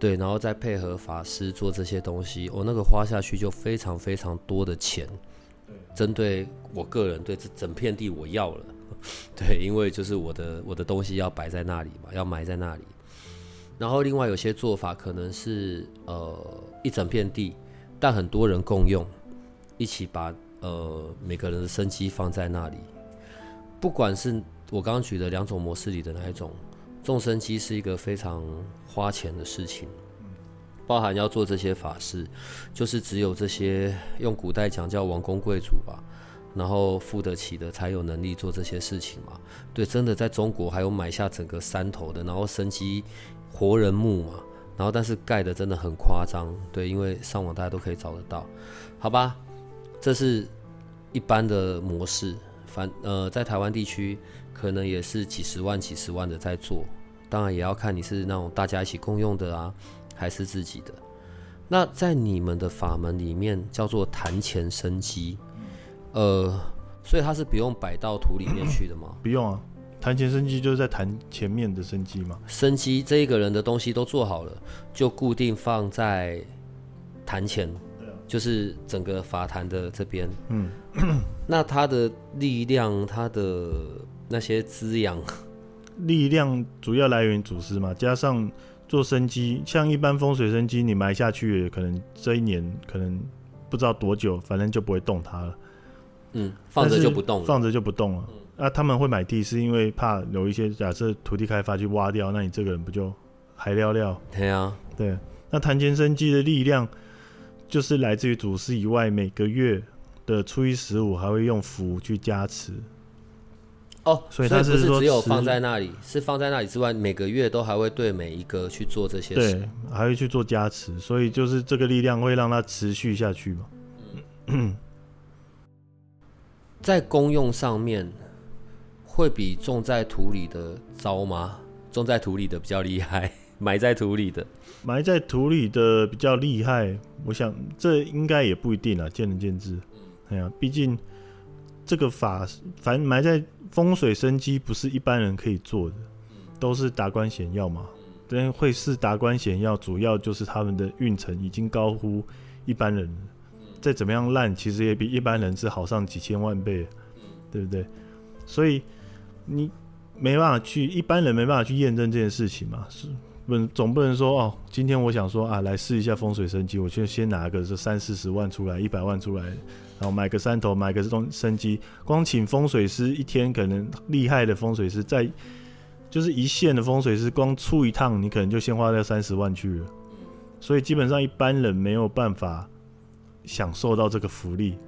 对，然后再配合法师做这些东西，我那个花下去就非常非常多的钱。针对我个人，对这整片地我要了。[LAUGHS] 对，因为就是我的我的东西要摆在那里嘛，要埋在那里。然后另外有些做法可能是呃一整片地，但很多人共用，一起把呃每个人的生机放在那里。不管是我刚刚举的两种模式里的哪一种，众生机是一个非常花钱的事情，包含要做这些法事，就是只有这些用古代讲叫王公贵族吧。然后付得起的才有能力做这些事情嘛？对，真的在中国还有买下整个山头的，然后生机活人墓嘛，然后但是盖的真的很夸张，对，因为上网大家都可以找得到，好吧？这是一般的模式，反呃在台湾地区可能也是几十万、几十万的在做，当然也要看你是那种大家一起共用的啊，还是自己的。那在你们的法门里面叫做坛前生机，呃，所以它是不用摆到土里面去的吗？[CLEARS THROAT] 不用啊，坛前生机就是在坛前面的生机嘛。生机这一个人的东西都做好了，就固定放在坛前，就是整个法坛的这边。嗯，[COUGHS] 那它的力量，它的那些滋养，力量主要来源于祖师嘛，加上做生机，像一般风水生机，你埋下去，可能这一年可能不知道多久，反正就不会动它了。嗯，放着就不动了。放着就不动了。啊，他们会买地是因为怕有一些假设土地开发去挖掉，那你这个人不就还撂撂？对啊，对，那坛前生机的力量就是来自于祖师以外，每个月的初一十五还会用符去加持。哦，所以不是它是说只有放在那里，是放在那里之外，每个月都还会对每一个去做这些事。对，还会去做加持，所以就是这个力量会让它持续下去嘛。在功用上面，会比种在土里的糟吗？种在土里的比较厉害，埋在土里的。埋在土里的比较厉害，我想这应该也不一定啊，见仁见智。哎呀，毕竟这个法，反正埋在风水生机不是一般人可以做的，都是达官显要嘛。但会是达官显要，主要就是他们的运程已经高乎一般人了，再怎么样烂，其实也比一般人是好上几千万倍，对不对？所以你没办法去，一般人没办法去验证这件事情嘛，是不总不能说哦，今天我想说啊，来试一下风水生机，我就先拿个这三四十万出来，一百万出来，然后买个山头，买个这种生机，光请风水师一天可能厉害的风水师在就是一线的风水师，光出一趟你可能就先花掉三十万去了，所以基本上一般人没有办法享受到这个福利。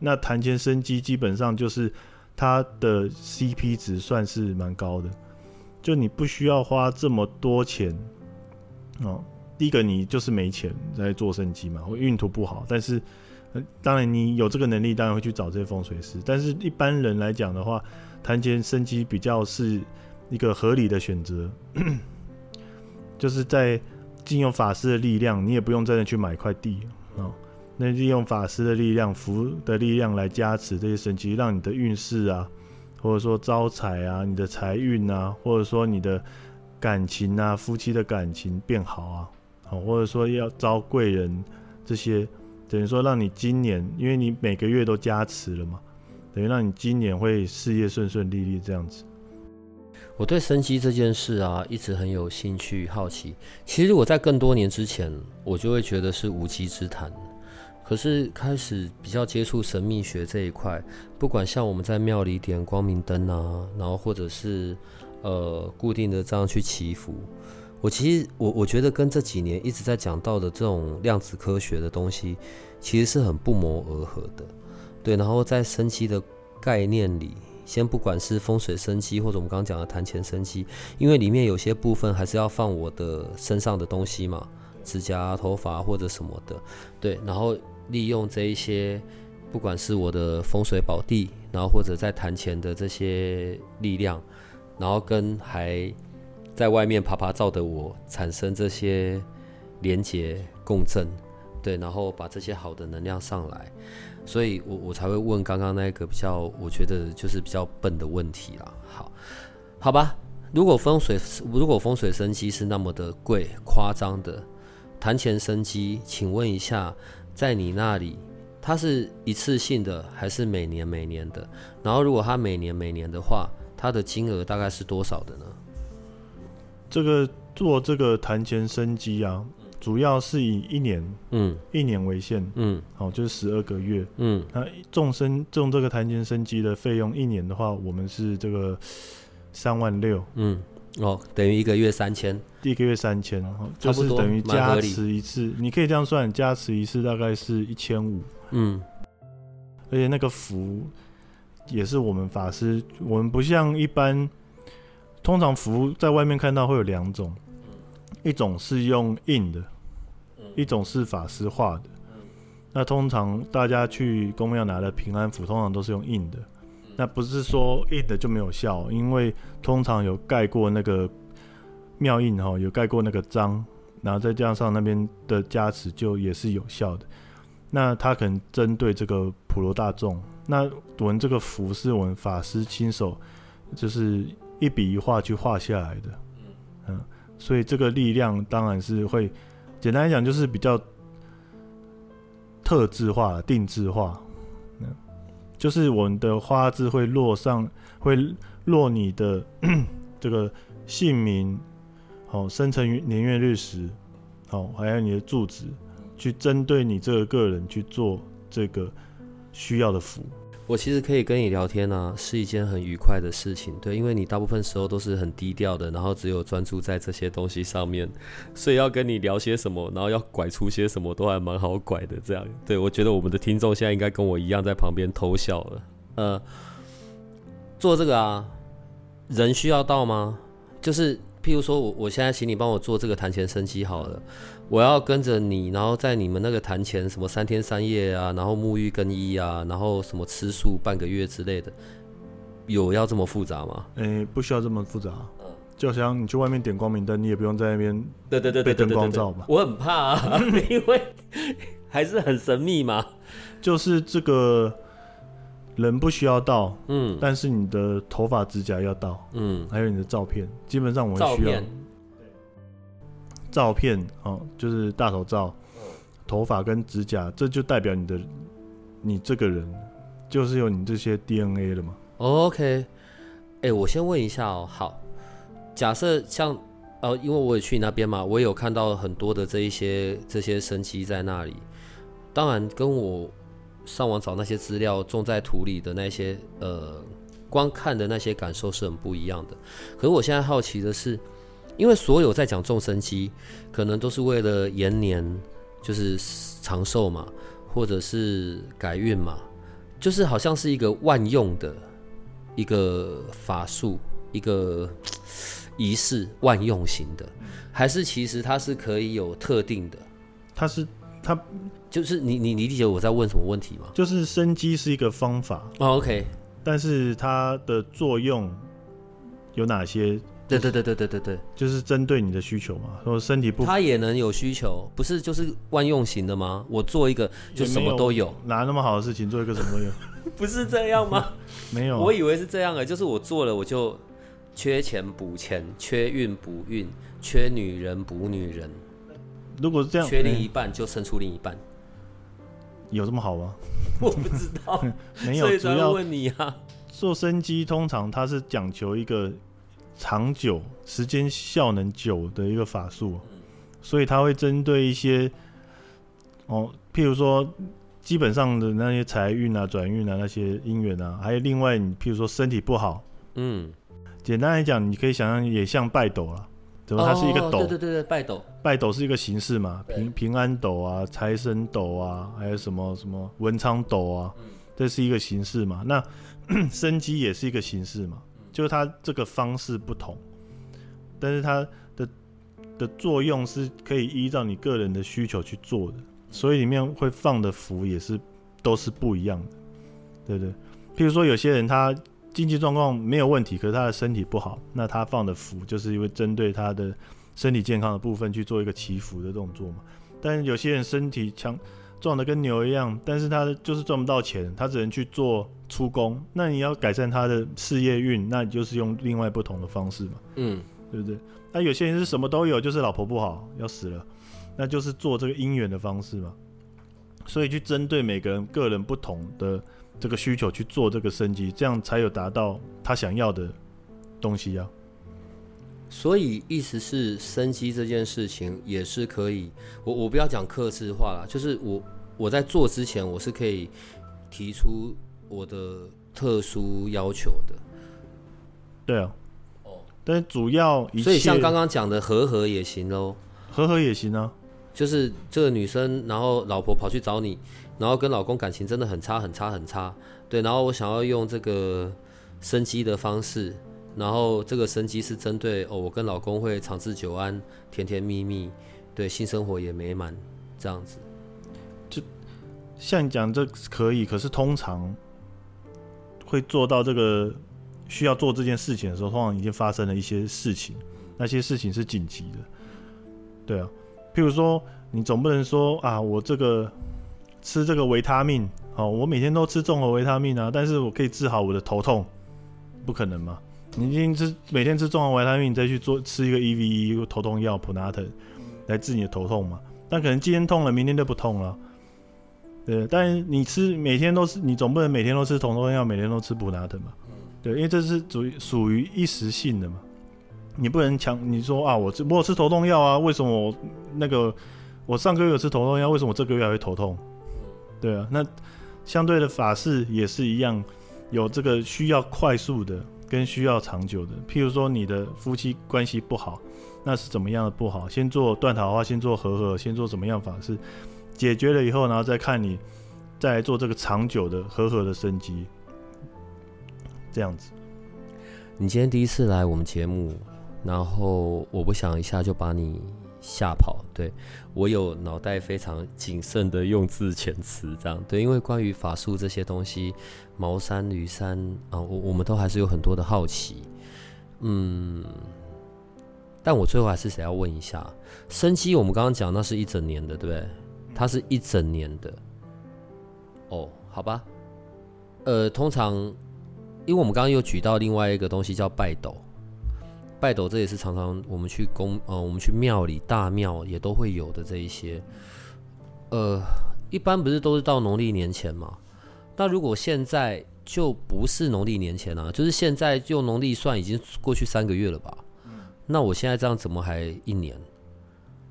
那谈钱生机基本上就是它的 CP 值算是蛮高的，就你不需要花这么多钱哦。第一个你就是没钱在做生机嘛，或运途不好，但是。呃当然，你有这个能力，当然会去找这些风水师。但是，一般人来讲的话，谈前生机比较是一个合理的选择，[CLEARS THROAT] 就是在借用法师的力量，你也不用真的去买块地哦。那利用法师的力量、符的力量来加持这些神奇，让你的运势啊，或者说招财啊、你的财运啊，或者说你的感情啊、夫妻的感情变好啊，好，或者说要招贵人这些。等于说让你今年，因为你每个月都加持了嘛，等于让你今年会事业顺顺利利这样子。我对生机这件事啊，一直很有兴趣、好奇。其实我在更多年之前，我就会觉得是无稽之谈。可是开始比较接触神秘学这一块，不管像我们在庙里点光明灯啊，然后或者是呃固定的这样去祈福，我其实我我觉得跟这几年一直在讲到的这种量子科学的东西，其实是很不谋而合的。对，然后在生机的概念里，先不管是风水生机，或者我们刚刚讲的谈钱生机，因为里面有些部分还是要放我的身上的东西嘛，指甲、头发或者什么的。对，然后利用这一些，不管是我的风水宝地，然后或者在谈钱的这些力量，然后跟还在外面爬爬照的我产生这些连结共振，对，然后把这些好的能量上来，所以我我才会问刚刚那个比较，我觉得就是比较笨的问题啦。好，好吧，如果风水如果风水生机是那么的贵夸张的，谈钱生机，请问一下，在你那里它是一次性的还是每年每年的？然后如果它每年每年的话，它的金额大概是多少的呢？这个做这个谈钱生机啊，主要是以一年嗯。一年为限，嗯。好，就是十二个月。嗯。那众生种这个谈钱生机的费用，一年的话，我们是这个三万六，嗯，哦，等于一个月三千。第一个月三千，哦就是等于加持一次，你可以这样算，加持一次大概是一千五，嗯。而且那个符也是我们法师，我们不像一般，通常符在外面看到会有两种，一种是用印的，一种是法师画的。那通常大家去公庙拿的平安符，通常都是用印的。那不是说印的就没有效，因为通常有盖过那个庙印哈，有盖过那个章，然后再加上那边的加持，就也是有效的。那他可能针对这个普罗大众，那我们这个符是我们法师亲手就是一笔一画去画下来的，嗯，所以这个力量当然是会，简单来讲就是比较特制化、定制化，嗯，就是我们的花字会落上，会落你的 [CLEARS THROAT] 这个姓名，好，生辰年月日时，好，还有你的住址。去针对你这个个人去做这个需要的服务，我其实可以跟你聊天啊，是一件很愉快的事情。对，因为你大部分时候都是很低调的，然后只有专注在这些东西上面，所以要跟你聊些什么，然后要拐出些什么，都还蛮好拐的。这样，对我觉得我们的听众现在应该跟我一样在旁边偷笑了。呃，做这个啊，人需要到吗？就是。譬如说，我我现在请你帮我做这个坛前升级好了，我要跟着你，然后在你们那个坛前什么三天三夜啊，然后沐浴更衣啊，然后什么吃素半个月之类的，有要这么复杂吗？诶，不需要这么复杂。嗯，就像你去外面点光明灯，你也不用在那边对对对被灯光照嘛。我很怕，啊，[LAUGHS] 因为还是很神秘嘛。就是这个。人不需要到，嗯，但是你的头发、指甲要到，嗯，还有你的照片，基本上我们需要。照片，哦，就是大头照，头发跟指甲，这就代表你的，你这个人就是有你这些 DNA 了嘛。OK，哎，我先问一下哦，好，假设像，呃，因为我也去你那边嘛，我有看到很多的这一些这些神奇在那里，当然跟我。上网找那些资料，种在土里的那些，呃，光看的那些感受是很不一样的。可是我现在好奇的是，因为所有在讲众生机，可能都是为了延年，就是长寿嘛，或者是改运嘛，就是好像是一个万用的一个法术，一个 [TSK] 仪式，万用型的，还是其实它是可以有特定的？它是。它就是你你你理解我在问什么问题吗？就是生机是一个方法哦，OK，但是它的作用有哪些？对对对对对对对，就是针对你的需求嘛。说身体不，它也能有需求，不是就是万用型的吗？我做一个就什么都有，哪那么好的事情做一个什么都有？[LAUGHS] 不是这样吗？没有，我以为是这样的，就是我做了我就缺钱补钱，缺运补运，缺女人补女人。如果是这样，缺另一半就生出另一半，有这么好吗？[LAUGHS] 我不知道，[LAUGHS] 没有。主要问你啊，做生机通常它是讲求一个长久、时间效能久的一个法术，所以它会针对一些哦，譬如说基本上的那些财运啊、转运啊、那些姻缘啊，还有另外你譬如说身体不好，嗯，简单来讲，你可以想象也像拜斗了。它是一个斗，对对对对，拜斗，拜斗是一个形式嘛，平平安斗啊，财神斗啊，还有什么什么文昌斗啊，这是一个形式嘛。那 [COUGHS] 生机也是一个形式嘛，就是它这个方式不同，但是它的的作用是可以依照你个人的需求去做的，所以里面会放的符也是都是不一样的，对不对？譬如说有些人他。经济状况没有问题，可是他的身体不好，那他放的符就是因为针对他的身体健康的部分去做一个祈福的动作嘛。但是有些人身体强壮的跟牛一样，但是他就是赚不到钱，他只能去做出工。那你要改善他的事业运，那你就是用另外不同的方式嘛，嗯，对不对？那有些人是什么都有，就是老婆不好要死了，那就是做这个姻缘的方式嘛。所以去针对每个人个人不同的。这个需求去做这个升级，这样才有达到他想要的东西啊。所以意思是升级这件事情也是可以，我我不要讲克制化了，就是我我在做之前，我是可以提出我的特殊要求的。对啊，哦，但是主要所以像刚刚讲的和和也行喽，和和也行啊，就是这个女生，然后老婆跑去找你。然后跟老公感情真的很差很差很差，对，然后我想要用这个生机的方式，然后这个生机是针对哦，我跟老公会长治久安，甜甜蜜蜜，对，性生活也美满，这样子。就像讲这可以，可是通常会做到这个需要做这件事情的时候，通常已经发生了一些事情，那些事情是紧急的，对啊。譬如说，你总不能说啊，我这个吃这个维他命，哦，我每天都吃综合维他命啊，但是我可以治好我的头痛，不可能嘛？你今天吃每天吃综合维他命，你再去做吃一个 E V E 头痛药普拿疼来治你的头痛嘛？但可能今天痛了，明天就不痛了。对，但是你吃每天都是，你总不能每天都吃头痛药，每天都吃普拿疼嘛？对，因为这是属于属于一时性的嘛。你不能强，你说啊，我吃我吃头痛药啊，为什么那个我上个月有吃头痛药，为什么我这个月还会头痛？对啊，那相对的法事也是一样，有这个需要快速的跟需要长久的。譬如说你的夫妻关系不好，那是怎么样的不好？先做断桃花，先做和合，先做怎么样法事？解决了以后，然后再看你再来做这个长久的和合的升级，这样子。你今天第一次来我们节目。然后我不想一下就把你吓跑，对我有脑袋非常谨慎的用字遣词，这样对，因为关于法术这些东西，茅山、驴山啊，我我们都还是有很多的好奇，嗯，但我最后还是想要问一下，生机我们刚刚讲那是一整年的，对不对？它是一整年的，哦，好吧，呃，通常因为我们刚刚又举到另外一个东西叫拜斗。拜斗，这也是常常我们去宫呃，我们去庙里大庙也都会有的这一些。呃，一般不是都是到农历年前嘛？那如果现在就不是农历年前了，就是现在用农历算，已经过去三个月了吧？那我现在这样怎么还一年？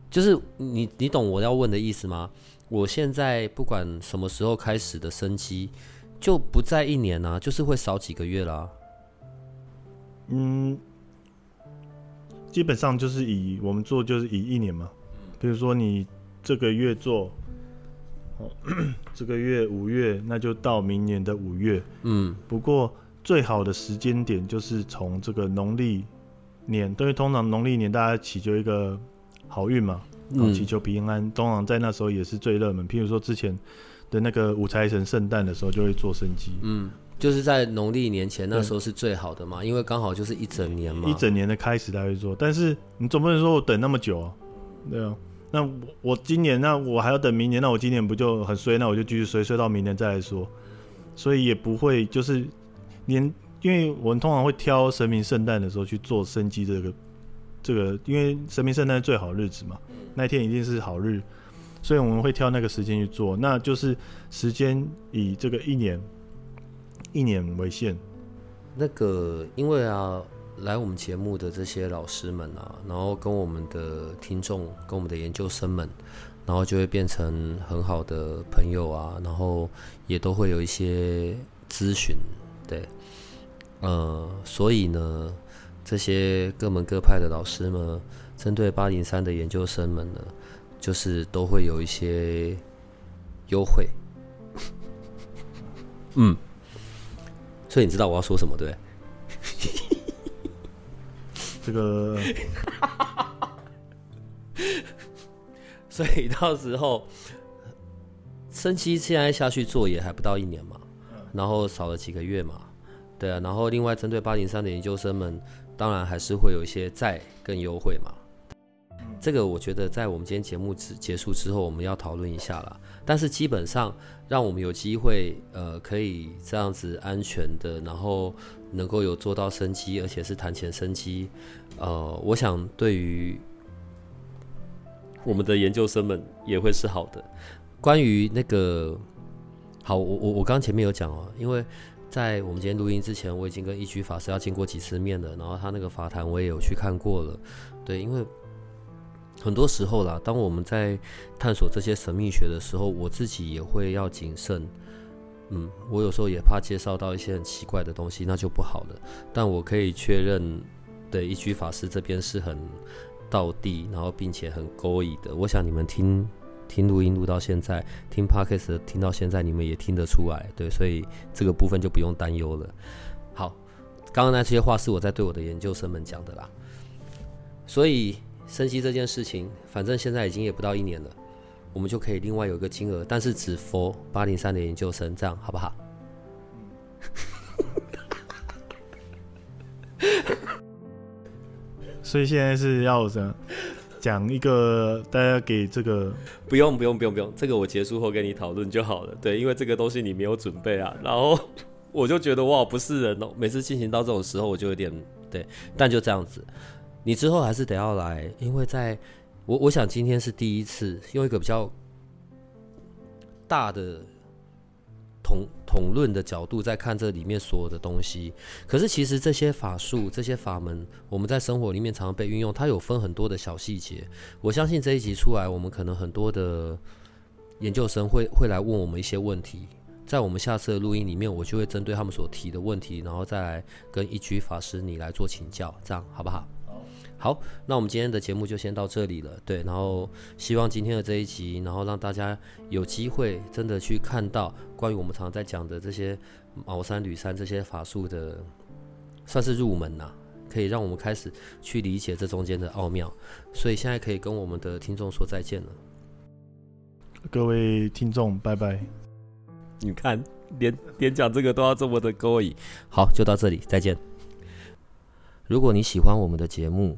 就是你你懂我要问的意思吗？我现在不管什么时候开始的生机，就不在一年啊，就是会少几个月啦。嗯。基本上就是以我们做就是以一年嘛，比如说你这个月做，哦，[CLEARS THROAT] 这个月五月，那就到明年的五月。嗯，不过最好的时间点就是从这个农历年，因为通常农历年大家祈求一个好运嘛，然后祈求平安，通常在那时候也是最热门。譬如说之前的那个五财神圣诞的时候就会做生机。嗯。就是在农历年前那时候是最好的嘛，因为刚好就是一整年嘛。一整年的开始他会做，但是你总不能说我等那么久啊，对啊。那我我今年那我还要等明年，那我今年不就很衰？那我就继续衰衰到明年再来说。所以也不会就是年，因为我们通常会挑神明圣诞的时候去做生机这个这个，因为神明圣诞最好日子嘛，那天一定是好日，所以我们会挑那个时间去做。那就是时间以这个一年。一年为限。那个，因为啊，来我们节目的这些老师们啊，然后跟我们的听众、跟我们的研究生们，然后就会变成很好的朋友啊，然后也都会有一些咨询，对，呃，所以呢，这些各门各派的老师们，针对八零三的研究生们呢，就是都会有一些优惠，嗯。所以你知道我要说什么对？[LAUGHS] 这个，[LAUGHS] 所以到时候升期现在下去做也还不到一年嘛，然后少了几个月嘛，对啊，然后另外针对八零三的研究生们，当然还是会有一些再更优惠嘛。这个我觉得在我们今天节目结结束之后，我们要讨论一下了。但是基本上，让我们有机会，呃，可以这样子安全的，然后能够有做到生机，而且是谈钱生机，呃，我想对于我们的研究生们也会是好的。关于那个，好，我我我刚前面有讲哦，因为在我们今天录音之前，我已经跟一居法师要见过几次面了，然后他那个法坛我也有去看过了，对，因为。很多时候啦，当我们在探索这些神秘学的时候，我自己也会要谨慎。嗯，我有时候也怕介绍到一些很奇怪的东西，那就不好了。但我可以确认，对一居法师这边是很道地，然后并且很勾引的。我想你们听听录音录到现在，听 podcast 听到现在，你们也听得出来，对，所以这个部分就不用担忧了。好，刚刚那些话是我在对我的研究生们讲的啦，所以。升息这件事情，反正现在已经也不到一年了，我们就可以另外有一个金额，但是只 for 八零三的研究生，这样好不好？[LAUGHS] 所以现在是要什么？讲一个大家给这个不用不用不用不用，这个我结束后跟你讨论就好了。对，因为这个东西你没有准备啊，然后 [LAUGHS] 我就觉得哇不是人哦，每次进行到这种时候我就有点对，但就这样子，你之后还是得要来，因为在我我想今天是第一次用一个比较大的。统统论的角度在看这里面所有的东西，可是其实这些法术、这些法门，我们在生活里面常常被运用，它有分很多的小细节。我相信这一集出来，我们可能很多的研究生会会来问我们一些问题，在我们下次的录音里面，我就会针对他们所提的问题，然后再来跟一居法师你来做请教，这样好不好？好，那我们今天的节目就先到这里了。对，然后希望今天的这一集，然后让大家有机会真的去看到关于我们常常在讲的这些茅山、吕山这些法术的，算是入门呐，可以让我们开始去理解这中间的奥妙。所以现在可以跟我们的听众说再见了。各位听众，拜拜。你看，连连讲这个都要这么的勾引。好，就到这里，再见。如果你喜欢我们的节目，